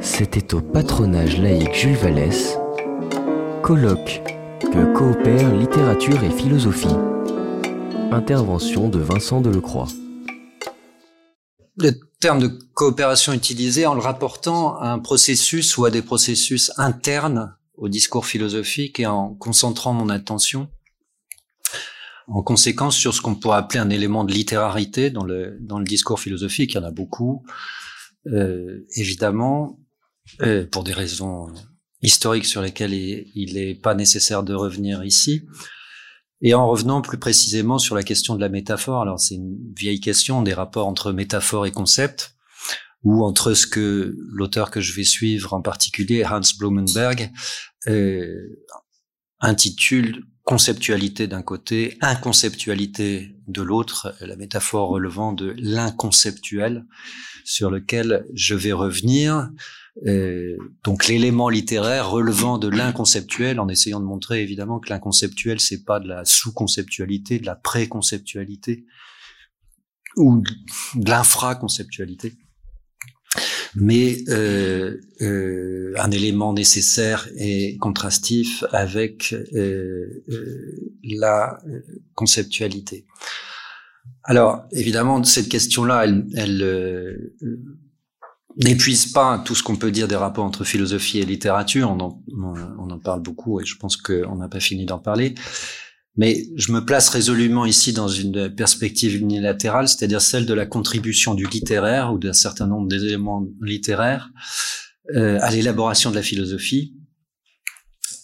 C'était au patronage laïque Jules Vallès, colloque que coopèrent littérature et philosophie. Intervention de Vincent Delecroix. Le terme de coopération utilisé en le rapportant à un processus ou à des processus internes au discours philosophique et en concentrant mon attention en conséquence sur ce qu'on pourrait appeler un élément de littérarité dans le, dans le discours philosophique. Il y en a beaucoup, euh, évidemment, euh, pour des raisons historiques sur lesquelles il n'est pas nécessaire de revenir ici. Et en revenant plus précisément sur la question de la métaphore, alors c'est une vieille question des rapports entre métaphore et concept, ou entre ce que l'auteur que je vais suivre en particulier, Hans Blumenberg, euh, intitule conceptualité d'un côté, inconceptualité de l'autre, la métaphore relevant de l'inconceptuel, sur lequel je vais revenir. Euh, donc l'élément littéraire relevant de l'inconceptuel, en essayant de montrer évidemment que l'inconceptuel c'est pas de la sous-conceptualité, de la pré-conceptualité ou de l'infra-conceptualité mais euh, euh, un élément nécessaire et contrastif avec euh, euh la conceptualité. Alors, évidemment, cette question-là, elle, elle euh, n'épuise pas tout ce qu'on peut dire des rapports entre philosophie et littérature. On en, on en parle beaucoup et je pense qu'on n'a pas fini d'en parler. Mais je me place résolument ici dans une perspective unilatérale, c'est-à-dire celle de la contribution du littéraire ou d'un certain nombre d'éléments littéraires euh, à l'élaboration de la philosophie.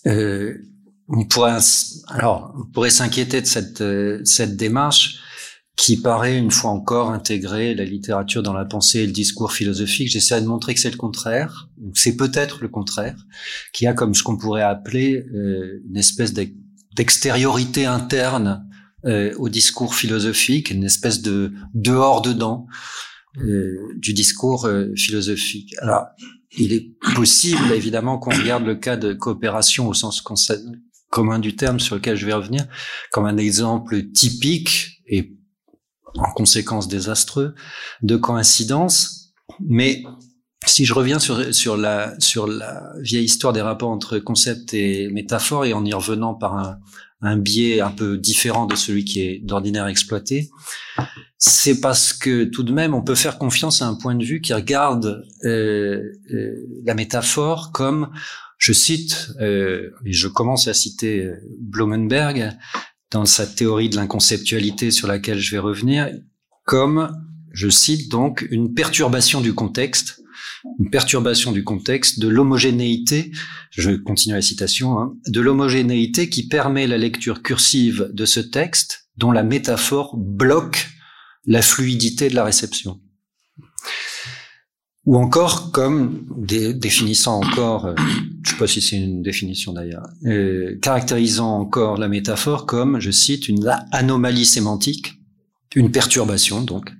Euh, on pourrait alors on pourrait s'inquiéter de cette euh, cette démarche qui paraît une fois encore intégrer la littérature dans la pensée et le discours philosophique. J'essaie de montrer que c'est le contraire, c'est peut-être le contraire, qui a comme ce qu'on pourrait appeler euh, une espèce de d'extériorité interne euh, au discours philosophique, une espèce de dehors-dedans euh, du discours euh, philosophique. Alors, il est possible, évidemment, qu'on regarde le cas de coopération au sens commun du terme sur lequel je vais revenir, comme un exemple typique et en conséquence désastreux de coïncidence, mais si je reviens sur, sur, la, sur la vieille histoire des rapports entre concept et métaphore et en y revenant par un, un biais un peu différent de celui qui est d'ordinaire exploité, c'est parce que tout de même on peut faire confiance à un point de vue qui regarde euh, euh, la métaphore comme, je cite, euh, et je commence à citer Blumenberg dans sa théorie de l'inconceptualité sur laquelle je vais revenir, comme, je cite donc, une perturbation du contexte une perturbation du contexte, de l'homogénéité, je continue la citation, hein, de l'homogénéité qui permet la lecture cursive de ce texte dont la métaphore bloque la fluidité de la réception. Ou encore comme définissant encore, euh, je sais pas si c'est une définition d'ailleurs, euh, caractérisant encore la métaphore comme, je cite, une anomalie sémantique, une perturbation donc,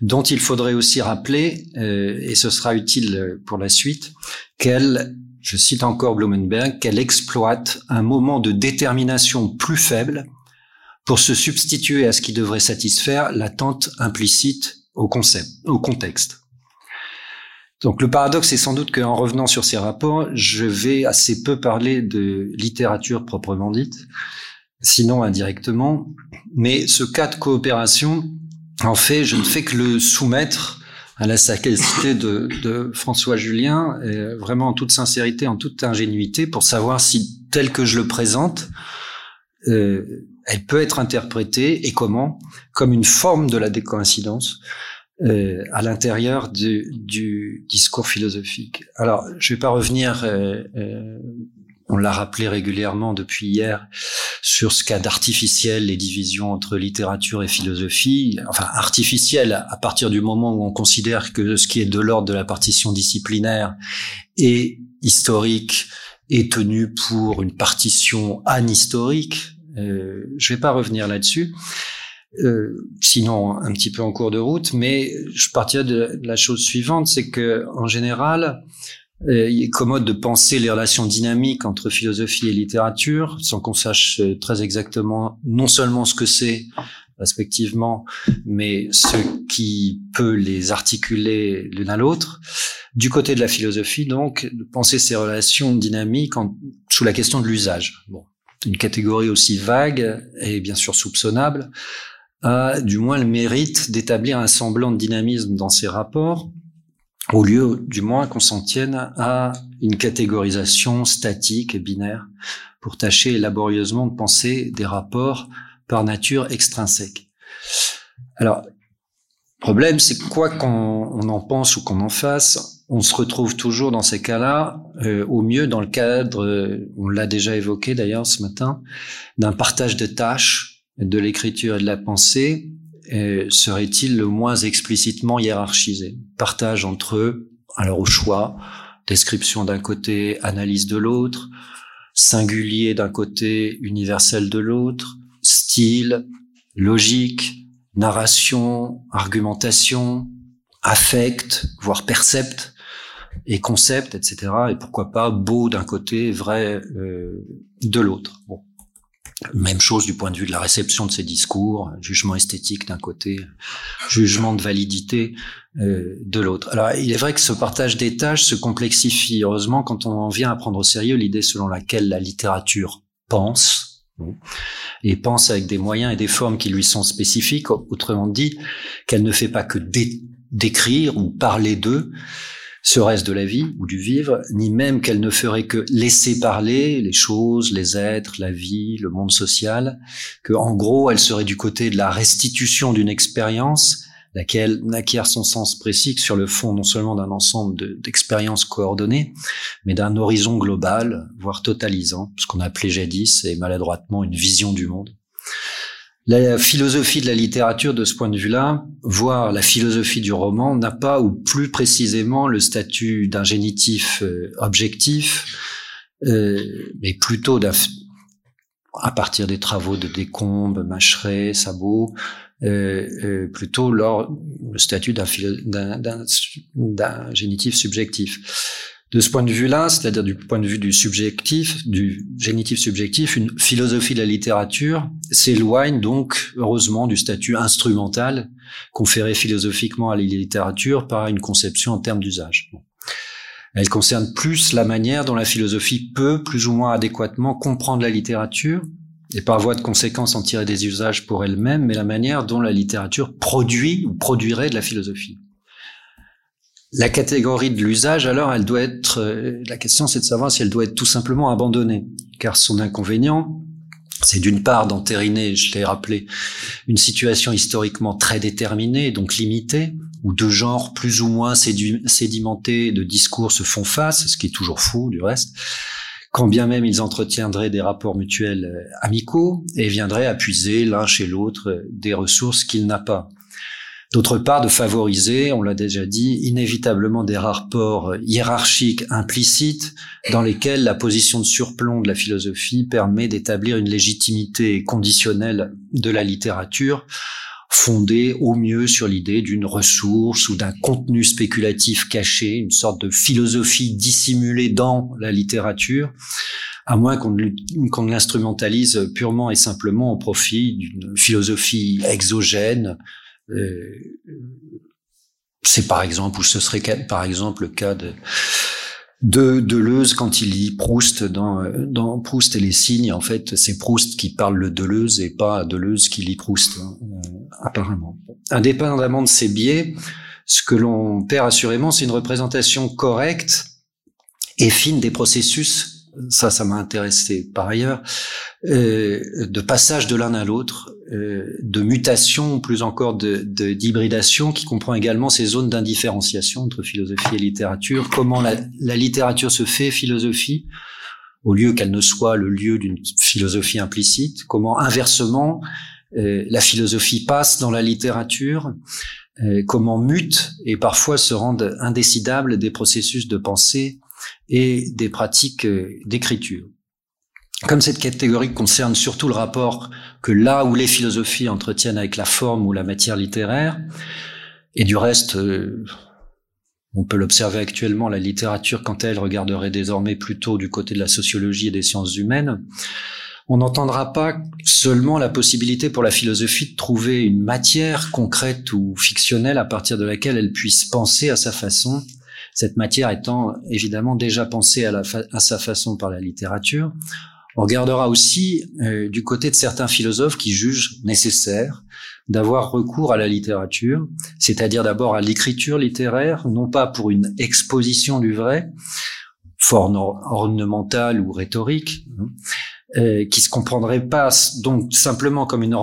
dont il faudrait aussi rappeler, euh, et ce sera utile pour la suite, qu'elle, je cite encore Blumenberg, qu'elle exploite un moment de détermination plus faible pour se substituer à ce qui devrait satisfaire l'attente implicite au concept, au contexte. Donc le paradoxe est sans doute qu'en revenant sur ces rapports, je vais assez peu parler de littérature proprement dite, sinon indirectement, mais ce cas de coopération en fait, je ne fais que le soumettre à la sagacité de, de François Julien, vraiment en toute sincérité, en toute ingénuité, pour savoir si, tel que je le présente, euh, elle peut être interprétée et comment, comme une forme de la décoïncidence euh, à l'intérieur du, du, discours philosophique. Alors, je vais pas revenir euh, euh on l'a rappelé régulièrement depuis hier, sur ce cas d'artificiel, les divisions entre littérature et philosophie, enfin artificiel à partir du moment où on considère que ce qui est de l'ordre de la partition disciplinaire et historique est tenu pour une partition anhistorique. Euh, je vais pas revenir là-dessus. Euh, sinon un petit peu en cours de route, mais je partirais de la chose suivante, c'est que en général, il est commode de penser les relations dynamiques entre philosophie et littérature sans qu'on sache euh, très exactement non seulement ce que c'est, respectivement, mais ce qui peut les articuler l'une à l'autre. Du côté de la philosophie, donc, penser ces relations dynamiques sous la question de l'usage. Bon, une catégorie aussi vague et bien sûr soupçonnable a du moins le mérite d'établir un semblant de dynamisme dans ces rapports, au lieu du moins qu'on s'en tienne à une catégorisation statique et binaire pour tâcher laborieusement de penser des rapports par nature extrinsèques. Alors, problème, c'est quoi qu'on en pense ou qu'on en fasse, on se retrouve toujours dans ces cas-là, euh, au mieux dans le cadre, euh, on l'a déjà évoqué d'ailleurs ce matin, d'un partage de tâches de l'écriture et de la pensée serait-il le moins explicitement hiérarchisé? Partage entre eux, alors au choix, description d'un côté, analyse de l'autre, singulier d'un côté, universel de l'autre, style, logique, narration, argumentation, affect, voire percept, et concept, etc. Et pourquoi pas beau d'un côté, vrai euh, de l'autre. Bon. Même chose du point de vue de la réception de ces discours, jugement esthétique d'un côté, jugement de validité euh, de l'autre. Alors il est vrai que ce partage des tâches se complexifie, heureusement, quand on en vient à prendre au sérieux l'idée selon laquelle la littérature pense, et pense avec des moyens et des formes qui lui sont spécifiques, autrement dit, qu'elle ne fait pas que décrire ou parler d'eux, serait-ce de la vie ou du vivre, ni même qu'elle ne ferait que laisser parler les choses, les êtres, la vie, le monde social, que en gros elle serait du côté de la restitution d'une expérience, laquelle n'acquiert son sens précis que sur le fond non seulement d'un ensemble d'expériences coordonnées, mais d'un horizon global, voire totalisant, ce qu'on appelait jadis et maladroitement une vision du monde. La philosophie de la littérature, de ce point de vue-là, voire la philosophie du roman, n'a pas, ou plus précisément, le statut d'un génitif euh, objectif, euh, mais plutôt à partir des travaux de Descombes, Macheret, Sabot, euh, plutôt le statut d'un génitif subjectif. De ce point de vue-là, c'est-à-dire du point de vue du subjectif, du génitif subjectif, une philosophie de la littérature s'éloigne donc heureusement du statut instrumental conféré philosophiquement à la littérature par une conception en termes d'usage. Elle concerne plus la manière dont la philosophie peut, plus ou moins adéquatement, comprendre la littérature, et par voie de conséquence en tirer des usages pour elle-même, mais la manière dont la littérature produit ou produirait de la philosophie. La catégorie de l'usage, alors, elle doit être, euh, la question c'est de savoir si elle doit être tout simplement abandonnée, car son inconvénient, c'est d'une part d'entériner, je l'ai rappelé, une situation historiquement très déterminée, donc limitée, où deux genres plus ou moins sédimentés de discours se font face, ce qui est toujours fou du reste, quand bien même ils entretiendraient des rapports mutuels euh, amicaux et viendraient appuiser l'un chez l'autre des ressources qu'il n'a pas. D'autre part, de favoriser, on l'a déjà dit, inévitablement des rapports hiérarchiques implicites dans lesquels la position de surplomb de la philosophie permet d'établir une légitimité conditionnelle de la littérature fondée au mieux sur l'idée d'une ressource ou d'un contenu spéculatif caché, une sorte de philosophie dissimulée dans la littérature, à moins qu'on ne l'instrumentalise purement et simplement au profit d'une philosophie exogène, c'est par exemple, ou ce serait par exemple le cas de, de Deleuze quand il lit Proust dans, dans Proust et les signes. En fait, c'est Proust qui parle le Deleuze et pas Deleuze qui lit Proust, hein, euh, apparemment. Indépendamment de ces biais, ce que l'on perd assurément, c'est une représentation correcte et fine des processus ça, ça m'a intéressé par ailleurs, euh, de passage de l'un à l'autre, euh, de mutation, plus encore de d'hybridation, qui comprend également ces zones d'indifférenciation entre philosophie et littérature. Comment la, la littérature se fait philosophie au lieu qu'elle ne soit le lieu d'une philosophie implicite? Comment inversement euh, la philosophie passe dans la littérature? Euh, comment mute et parfois se rendent indécidables des processus de pensée et des pratiques euh, d'écriture. Comme cette catégorie concerne surtout le rapport que là où les philosophies entretiennent avec la forme ou la matière littéraire, et du reste, euh, on peut l'observer actuellement, la littérature, quant à elle, regarderait désormais plutôt du côté de la sociologie et des sciences humaines, on n'entendra pas seulement la possibilité pour la philosophie de trouver une matière concrète ou fictionnelle à partir de laquelle elle puisse penser à sa façon, cette matière étant évidemment déjà pensée à, sa façon par la littérature. On regardera aussi euh, du côté de certains philosophes qui jugent nécessaire d'avoir recours à la littérature, c'est-à-dire d'abord à l'écriture littéraire, non pas pour une exposition du vrai, forme ornementale ou rhétorique, hein, euh, qui se comprendrait pas donc simplement comme une,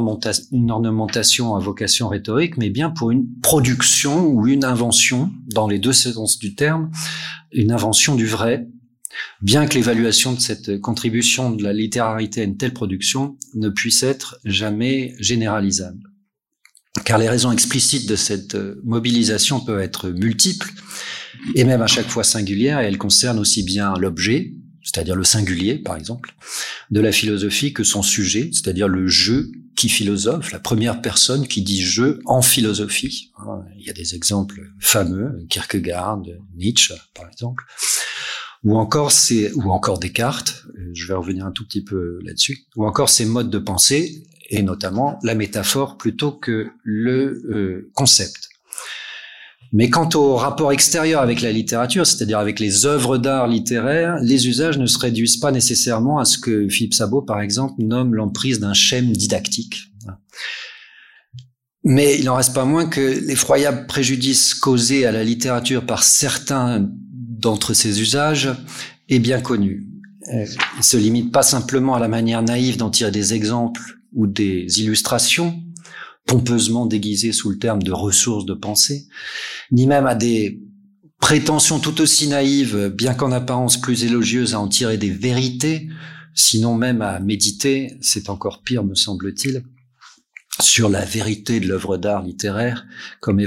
une ornementation à vocation rhétorique, mais bien pour une production ou une invention, dans les deux sens du terme, une invention du vrai, bien que l'évaluation de cette contribution de la littérarité à une telle production ne puisse être jamais généralisable. Car les raisons explicites de cette mobilisation peuvent être multiples et même à chaque fois singulières, et elles concernent aussi bien l'objet, c'est-à-dire le singulier, par exemple, de la philosophie que son sujet, c'est-à-dire le jeu qui philosophe, la première personne qui dit je en philosophie. Hein, il y a des exemples fameux, Kierkegaard, Nietzsche, par exemple, ou encore c'est ou encore Descartes. Je vais revenir un tout petit peu là-dessus. Ou encore ces modes de pensée et notamment la métaphore plutôt que le euh, concept. Mais quant au rapport extérieur avec la littérature, c'est-à-dire avec les œuvres d'art littéraires, les usages ne se réduisent pas nécessairement à ce que Philippe Sabot, par exemple, nomme l'emprise d'un schème didactique. Mais il n'en reste pas moins que l'effroyable préjudice causé à la littérature par certains d'entre ces usages est bien connu. Il se limite pas simplement à la manière naïve d'en tirer des exemples ou des illustrations, pompeusement déguisées sous le terme de ressources de pensée, ni même à des prétentions tout aussi naïves, bien qu'en apparence plus élogieuses, à en tirer des vérités, sinon même à méditer, c'est encore pire me semble-t-il, sur la vérité de l'œuvre d'art littéraire comme,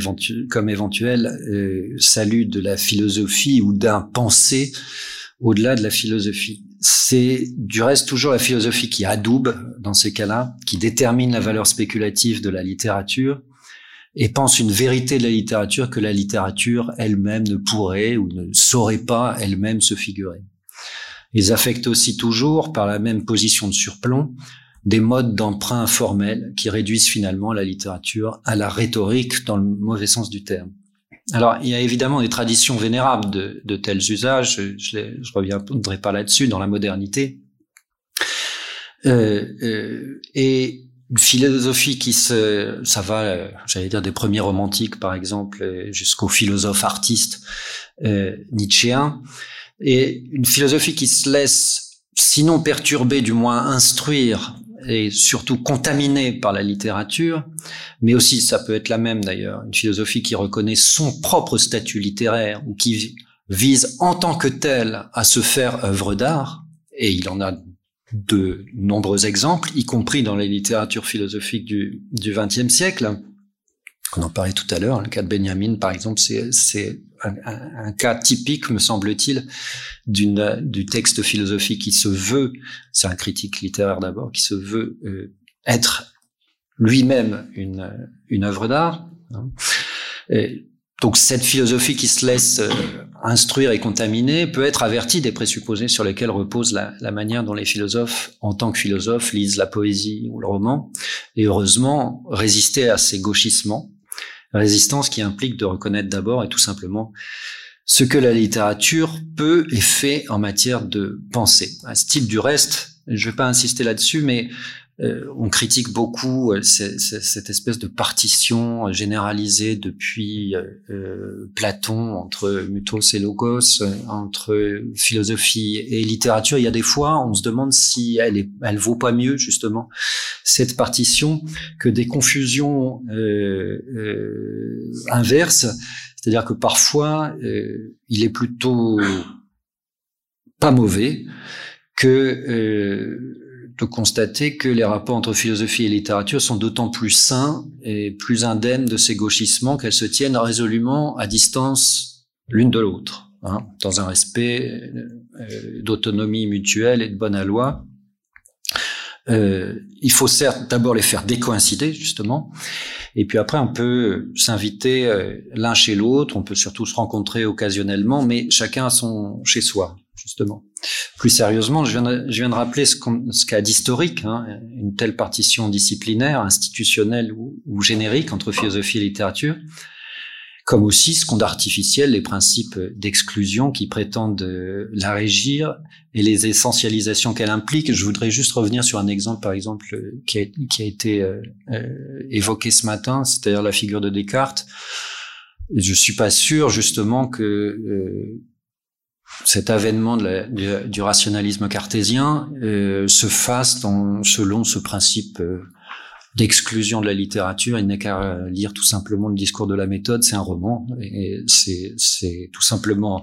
comme éventuel euh, salut de la philosophie ou d'un pensée au-delà de la philosophie. C'est du reste toujours la philosophie qui adoube dans ces cas-là, qui détermine la valeur spéculative de la littérature et pense une vérité de la littérature que la littérature elle-même ne pourrait ou ne saurait pas elle-même se figurer. Ils affectent aussi toujours, par la même position de surplomb, des modes d'emprunt informels qui réduisent finalement la littérature à la rhétorique dans le mauvais sens du terme. Alors, il y a évidemment des traditions vénérables de, de tels usages. Je ne reviendrai pas là-dessus dans la modernité. Euh, euh, et une philosophie qui se, ça va, j'allais dire des premiers romantiques par exemple, jusqu'aux philosophes artistes euh, nietzschéens, et une philosophie qui se laisse, sinon perturber, du moins instruire et surtout contaminée par la littérature, mais aussi, ça peut être la même d'ailleurs, une philosophie qui reconnaît son propre statut littéraire ou qui vise en tant que tel à se faire œuvre d'art, et il en a de nombreux exemples, y compris dans les littératures philosophiques du XXe siècle. On en parlait tout à l'heure, le cas de Benjamin, par exemple, c'est un, cas typique, me semble-t-il, d'une du texte philosophique qui se veut, c'est un critique littéraire d'abord, qui se veut euh, être lui-même une, une œuvre d'art. Hein. Donc cette philosophie qui se laisse euh, instruire et contaminer peut être avertie des présupposés sur lesquels repose la, la, manière dont les philosophes, en tant que philosophes, lisent la poésie ou le roman, et heureusement résister à ces gauchissements, résistance qui implique de reconnaître d'abord et tout simplement ce que la littérature peut et fait en matière de pensée. À ce type du reste, je ne vais pas insister là-dessus, mais euh, on critique beaucoup euh, cette espèce de partition généralisée depuis euh, Platon entre mythos et logos, entre philosophie et littérature. Il y a des fois, on se demande si elle est, elle vaut pas mieux justement cette partition que des confusions inverses. C'est-à-dire que parfois, il est plutôt pas mauvais que de constater que les rapports entre philosophie et littérature sont d'autant plus sains et plus indemnes de ces gauchissements qu'elles se tiennent résolument à distance l'une de l'autre, hein, dans un respect euh, d'autonomie mutuelle et de bonne loi, Euh, il faut certes d'abord les faire décoïncider, justement, et puis après on peut s'inviter euh, l'un chez l'autre, on peut surtout se rencontrer occasionnellement, mais chacun a son chez soi, justement. Plus sérieusement, je viens de, je viens de rappeler ce qu'a d'historique, hein, une telle partition disciplinaire, institutionnelle ou, ou générique entre philosophie et littérature comme aussi ce qu'on d'artificiel, les principes d'exclusion qui prétendent euh, la régir et les essentialisations qu'elle implique. Je voudrais juste revenir sur un exemple, par exemple, euh, qui a, qui a été euh, évoqué ce matin, c'est-à-dire la figure de Descartes. Je suis pas sûr justement que cet avènement du, rationalisme cartésien se fasse selon ce principe d'exclusion de la littérature. Il n'est qu'à lire tout simplement le discours de la méthode. C'est un roman et c'est, tout simplement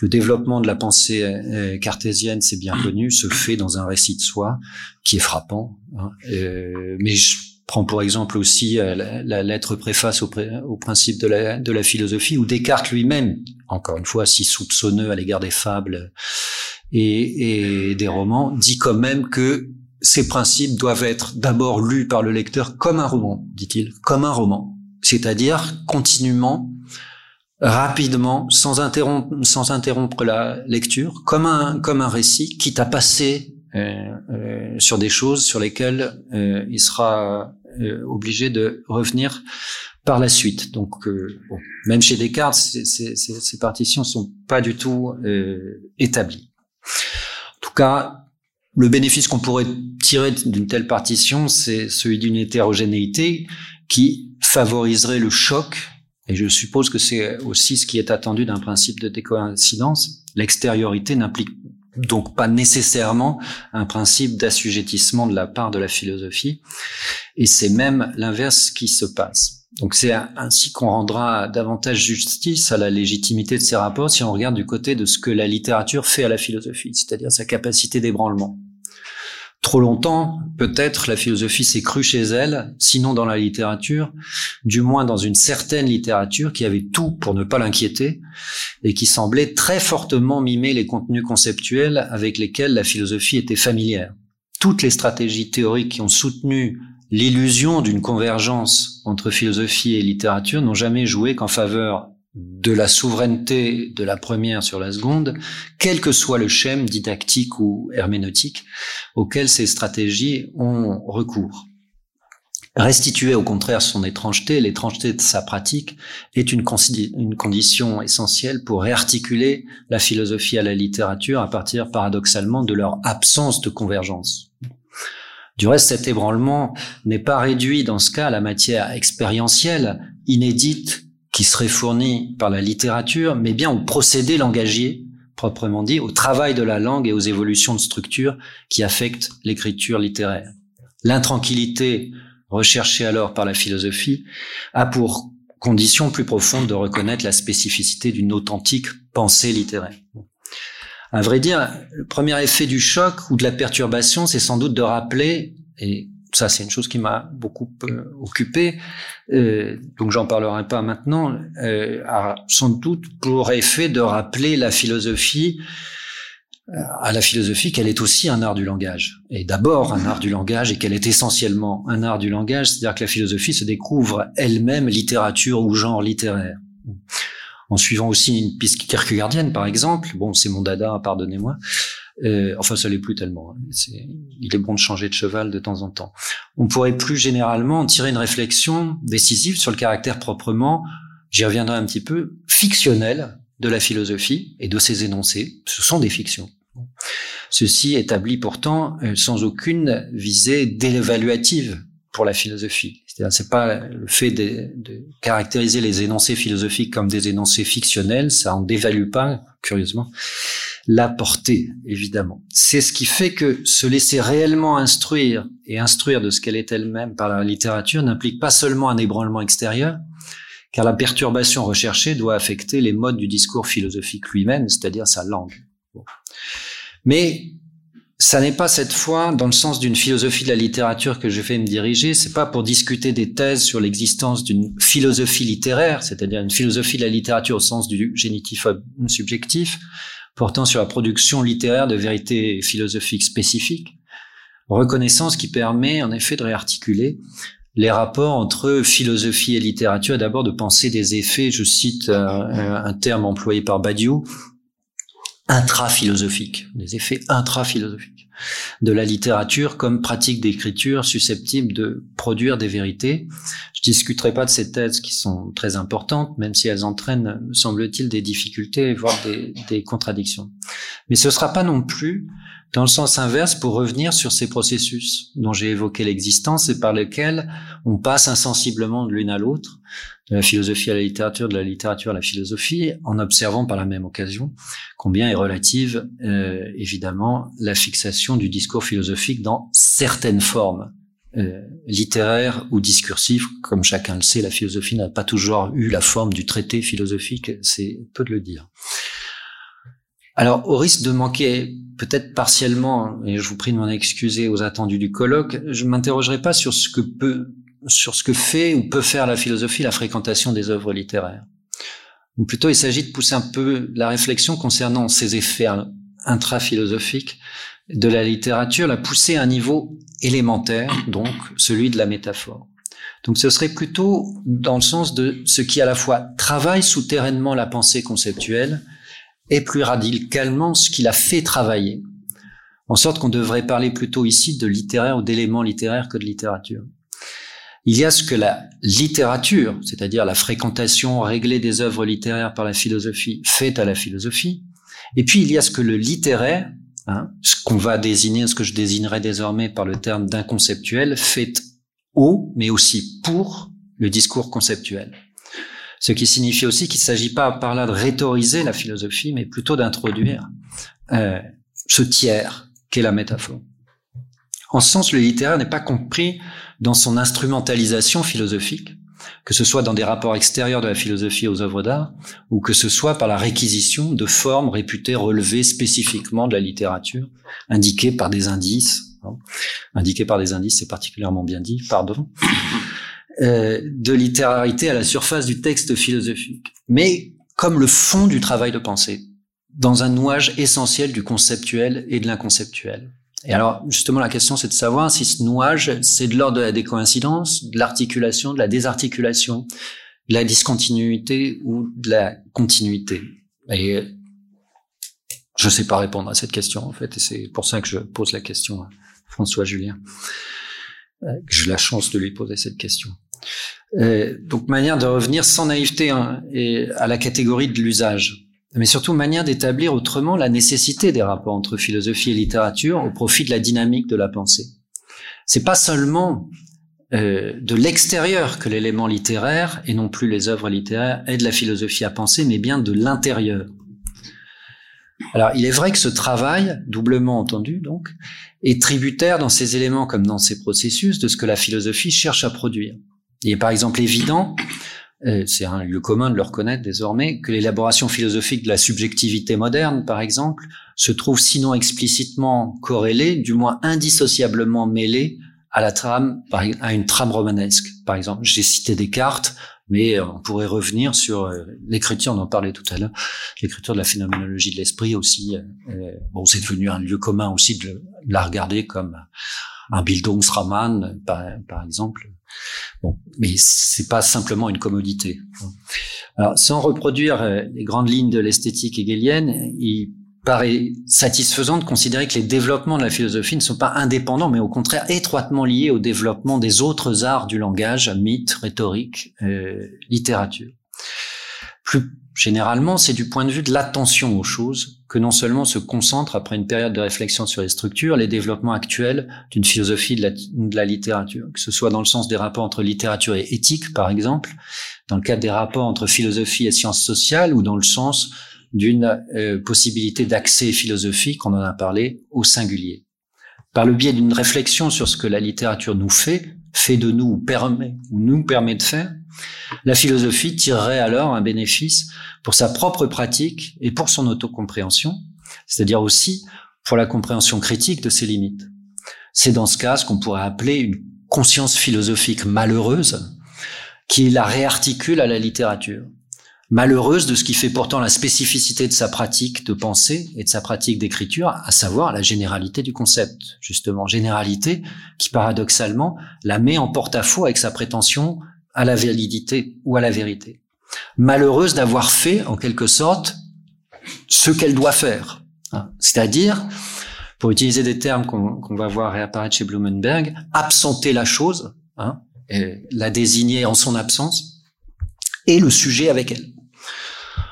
le développement de la pensée euh, cartésienne, c'est bien connu, se fait dans un récit de soi qui est frappant. Hein. Euh, mais je prends pour exemple aussi euh, la, lettre préface au, au, principe de la, philosophie, où Descartes lui-même, encore une fois, si soupçonneux à l'égard des fables et, des romans, dit quand même que ces principes doivent être d'abord lus par le lecteur comme un roman, dit-il, comme un roman, c'est-à-dire continuellement, rapidement, sans interrompre, sans interrompre la lecture, comme un comme un récit, quitte à passer euh, euh, sur des choses sur lesquelles euh, il sera euh, obligé de revenir par la suite. Donc, euh, bon, même chez Descartes, ces, ces, ces partitions sont pas du tout établies. En tout cas, le bénéfice qu'on pourrait tirer d'une telle partition, c'est celui d'une hétérogénéité qui favoriserait le choc. Et je suppose que c'est aussi ce qui est attendu d'un principe de décoïncidence. L'extériorité n'implique donc pas nécessairement un principe d'assujettissement de la part de la philosophie. Et c'est même l'inverse qui se passe. Donc c'est ainsi qu'on rendra davantage justice à la légitimité de ces rapports si on regarde du côté de ce que la littérature fait à la philosophie, c'est-à-dire sa capacité d'ébranlement. Trop longtemps, peut-être, la philosophie s'est crue chez elle, sinon dans la littérature, du moins dans une certaine littérature qui avait tout pour ne pas l'inquiéter et qui semblait très fortement mimer les contenus conceptuels avec lesquels la philosophie était familière. Toutes les stratégies théoriques qui ont soutenu l'illusion d'une convergence entre philosophie et littérature n'ont jamais joué qu'en faveur de la souveraineté de la première sur la seconde, quel que soit le schème didactique ou herméneutique auquel ces stratégies ont recours. Restituer au contraire son étrangeté, l'étrangeté de sa pratique, est une, une, condition essentielle pour réarticuler la philosophie à la littérature à partir paradoxalement de leur absence de convergence. Du reste, cet ébranlement n'est pas réduit dans ce cas à la matière expérientielle, inédite, qui serait fourni par la littérature, mais bien au procédé langagier, proprement dit, au travail de la langue et aux évolutions de structure qui affectent l'écriture littéraire. L'intranquillité recherchée alors par la philosophie a pour condition plus profonde de reconnaître la spécificité d'une authentique pensée littéraire. À vrai dire, le premier effet du choc ou de la perturbation, c'est sans doute de rappeler, et ça c'est une chose qui m'a beaucoup euh, occupé, euh, donc j'en parlerai pas maintenant, euh, a sans doute pour effet de rappeler la philosophie euh, à la philosophie qu'elle est aussi un art du langage. Et d'abord un art du langage et qu'elle est essentiellement un art du langage, c'est-à-dire que la philosophie se découvre elle-même littérature ou genre littéraire. En suivant aussi une piste kierkegaardienne, par exemple, bon, c'est mon dada, pardonnez-moi, euh, enfin, ça l'est plus tellement. Hein. il est bon de changer de cheval de temps en temps. On pourrait plus généralement tirer une réflexion décisive sur le caractère proprement, j'y reviendrai un petit peu, fictionnel de la philosophie et de ses énoncés. Ce sont des fictions. Ceci établit pourtant euh, sans aucune visée d'évaluative pour la philosophie. C'est-à-dire, c'est pas le fait de, de, caractériser les énoncés philosophiques comme des énoncés fictionnels, ça en dévalue pas, curieusement la portée, évidemment. C'est ce qui fait que se laisser réellement instruire et instruire de ce qu'elle est elle-même par la littérature n'implique pas seulement un ébranlement extérieur, car la perturbation recherchée doit affecter les modes du discours philosophique lui-même, c'est-à-dire sa langue. Mais ça n'est pas cette fois dans le sens d'une philosophie de la littérature que je vais me diriger. C'est pas pour discuter des thèses sur l'existence d'une philosophie littéraire, c'est-à-dire une philosophie de la littérature au sens du génitif subjectif, portant sur la production littéraire de vérités philosophiques spécifiques, Reconnaissance qui permet en effet de réarticuler les rapports entre philosophie et littérature, d'abord de penser des effets, je cite un terme employé par Badiou, intra-philosophiques, des effets intra-philosophiques de la littérature comme pratique d'écriture susceptible de produire des vérités. Je discuterai pas de ces thèses qui sont très importantes, même si elles entraînent, semble-t-il, des difficultés, voire des, contradictions. Mais ce sera pas non plus dans le sens inverse pour revenir sur ces processus dont j'ai évoqué l'existence et par lesquels on passe insensiblement de l'une à l'autre, de la philosophie à la littérature, de la littérature à la philosophie, en observant par la même occasion combien est relative, euh, évidemment, la fixation du discours philosophique dans certaines formes euh, littéraires ou discursives. Comme chacun le sait, la philosophie n'a pas toujours eu la forme du traité philosophique, c'est peu de le dire. Alors, au risque de manquer peut-être partiellement, et je vous prie de m'en excuser aux attendus du colloque, je m'interrogerai pas sur ce que peut, sur ce que fait ou peut faire la philosophie, la fréquentation des œuvres littéraires. Ou plutôt, il s'agit de pousser un peu la réflexion concernant ces effets intra-philosophiques de la littérature, la pousser à un niveau élémentaire, donc celui de la métaphore. Donc ce serait plutôt dans le sens de ce qui à la fois travaille souterrainement la pensée conceptuelle et plus radicalement ce qu'il a fait travailler. En sorte qu'on devrait parler plutôt ici de littéraire ou d'éléments littéraires que de littérature. Il y a ce que la littérature, c'est-à-dire la fréquentation réglée des œuvres littéraires par la philosophie, fait à la philosophie. Et puis il y a ce que le littéraire, hein, ce qu'on va désigner, ce que je désignerai désormais par le terme d'inconceptuel, fait au, mais aussi pour le discours conceptuel. Ce qui signifie aussi qu'il ne s'agit pas par là de rhétoriser la philosophie, mais plutôt d'introduire euh, ce tiers qu'est la métaphore. En ce sens, le littéraire n'est pas compris dans son instrumentalisation philosophique, que ce soit dans des rapports extérieurs de la philosophie aux œuvres d'art, ou que ce soit par la réquisition de formes réputées relever spécifiquement de la littérature, indiquées par des indices. Hein. Indiquées par des indices, c'est particulièrement bien dit, pardon. Euh, de littérarité à la surface du texte philosophique, mais comme le fond du travail de pensée, dans un nouage essentiel du conceptuel et de l'inconceptuel. Et alors, justement, la question, c'est de savoir si ce nouage, c'est de l'ordre de la décoïncidence, de l'articulation, de la désarticulation, de la discontinuité ou de la continuité. Et je ne sais pas répondre à cette question, en fait, et c'est pour ça que je pose la question à François Julien. Euh, j'ai la chance de lui poser cette question. Donc manière de revenir sans naïveté hein, et à la catégorie de l'usage, mais surtout manière d'établir autrement la nécessité des rapports entre philosophie et littérature au profit de la dynamique de la pensée. C'est pas seulement euh, de l'extérieur que l'élément littéraire et non plus les œuvres littéraires aident la philosophie à penser, mais bien de l'intérieur. Alors, il est vrai que ce travail, doublement entendu donc, est tributaire dans ses éléments comme dans ses processus de ce que la philosophie cherche à produire. Il est par exemple évident, euh, c'est un lieu commun de le reconnaître désormais, que l'élaboration philosophique de la subjectivité moderne, par exemple, se trouve sinon explicitement corrélée, du moins indissociablement mêlée à la trame, à une trame romanesque. Par exemple, j'ai cité Descartes, mais on pourrait revenir sur euh, l'écriture, on en parlait tout à l'heure, l'écriture de la phénoménologie de l'esprit aussi. Euh, bon, c'est devenu un lieu commun aussi de, la regarder comme un Bildungsraman, par exemple, Bon, mais c'est pas simplement une commodité. Alors, sans reproduire euh, les grandes lignes de l'esthétique hegelienne, il paraît satisfaisant de considérer que les développements de la philosophie ne sont pas indépendants, mais au contraire étroitement liés au développement des autres arts du langage, mythe, rhétorique, euh, littérature. Plus généralement, c'est du point de vue de l'attention aux choses que non seulement se concentre, après une période de réflexion sur les structures, les développements actuels d'une philosophie de la, littérature, que ce soit dans le sens des rapports entre littérature et éthique, par exemple, dans le cadre des rapports entre philosophie et sciences sociales, ou dans le sens d'une euh, possibilité d'accès philosophique, on en a parlé, au singulier. Par le biais d'une réflexion sur ce que la littérature nous fait, fait de nous ou permet, ou nous permet de faire, la philosophie tirerait alors un bénéfice pour sa propre pratique et pour son autocompréhension, c'est-à-dire aussi pour la compréhension critique de ses limites. C'est dans ce cas ce qu'on pourrait appeler une conscience philosophique malheureuse qui la réarticule à la littérature. malheureuse de ce qui fait pourtant la spécificité de sa pratique de pensée et de sa pratique d'écriture, à savoir la généralité du concept, justement, généralité qui paradoxalement la met en porte-à-faux avec sa prétention à la validité ou à la vérité. Malheureuse d'avoir fait, en quelque sorte, ce qu'elle doit faire. Hein. C'est-à-dire, pour utiliser des termes qu'on va voir réapparaître chez Blumenberg, absenter la chose, hein, la désigner en son absence, et le sujet avec elle.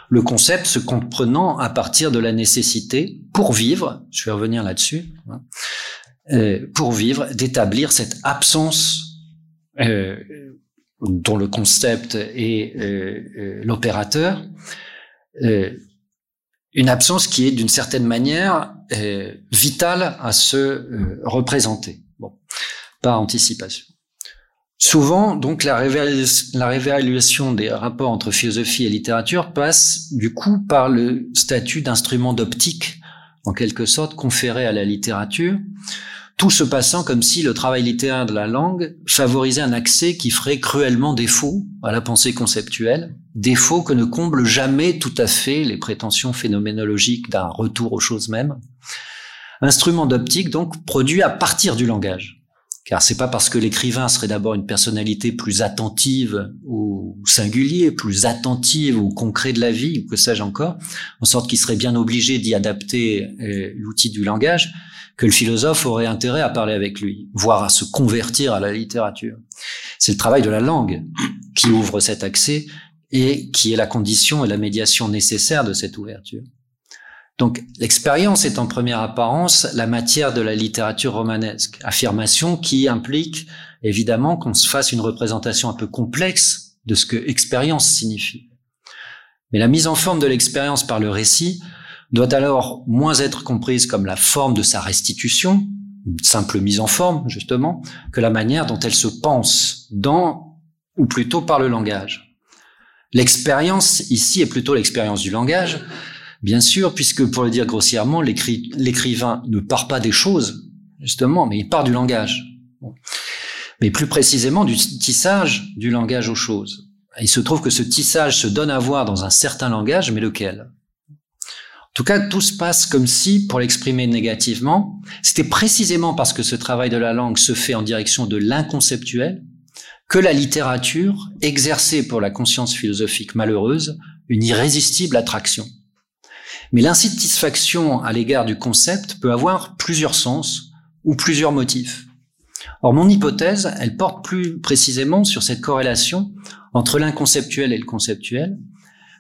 Le concept se comprenant à partir de la nécessité, pour vivre, je vais revenir là-dessus, hein, euh, pour vivre, d'établir cette absence euh, dont le concept est euh, l'opérateur, une absence qui est d'une certaine manière vitale à se représenter. Par anticipation. Souvent, donc, la, réévaluation des rapports entre philosophie et littérature passe, du coup, par le statut d'instrument d'optique, en quelque sorte, conféré à la littérature, tout se passant comme si le travail littéraire de la langue favorisait un accès qui ferait cruellement défaut à la pensée conceptuelle, défaut que ne comble jamais tout à fait les prétentions phénoménologiques d'un retour aux choses mêmes. Instrument d'optique, donc, produit à partir du langage car c'est pas parce que l'écrivain serait d'abord une personnalité plus attentive au singulier, plus attentive au concret de la vie, ou que sais-je encore, en sorte qu'il serait bien obligé d'y adapter euh, l'outil du langage, que le philosophe aurait intérêt à parler avec lui, voire à se convertir à la littérature. C'est le travail de la langue qui ouvre cet accès et qui est la condition et la médiation nécessaire de cette ouverture. Donc l'expérience est en première apparence la matière de la littérature romanesque, affirmation qui implique évidemment qu'on se fasse une représentation un peu complexe de ce que expérience signifie. Mais la mise en forme de l'expérience par le récit doit alors moins être comprise comme la forme de sa restitution, une simple mise en forme justement, que la manière dont elle se pense dans, ou plutôt par le langage. L'expérience ici est plutôt l'expérience du langage, Bien sûr, puisque pour le dire grossièrement, l'écrivain ne part pas des choses, justement, mais il part du langage. Mais plus précisément du tissage du langage aux choses. Il se trouve que ce tissage se donne à voir dans un certain langage, mais lequel? En tout cas, tout se passe comme si, pour l'exprimer négativement, c'était précisément parce que ce travail de la langue se fait en direction de l'inconceptuel que la littérature exerçait pour la conscience philosophique malheureuse une irrésistible attraction. Mais l'insatisfaction à l'égard du concept peut avoir plusieurs sens ou plusieurs motifs. Or, mon hypothèse, elle porte plus précisément sur cette corrélation entre l'inconceptuel et le conceptuel,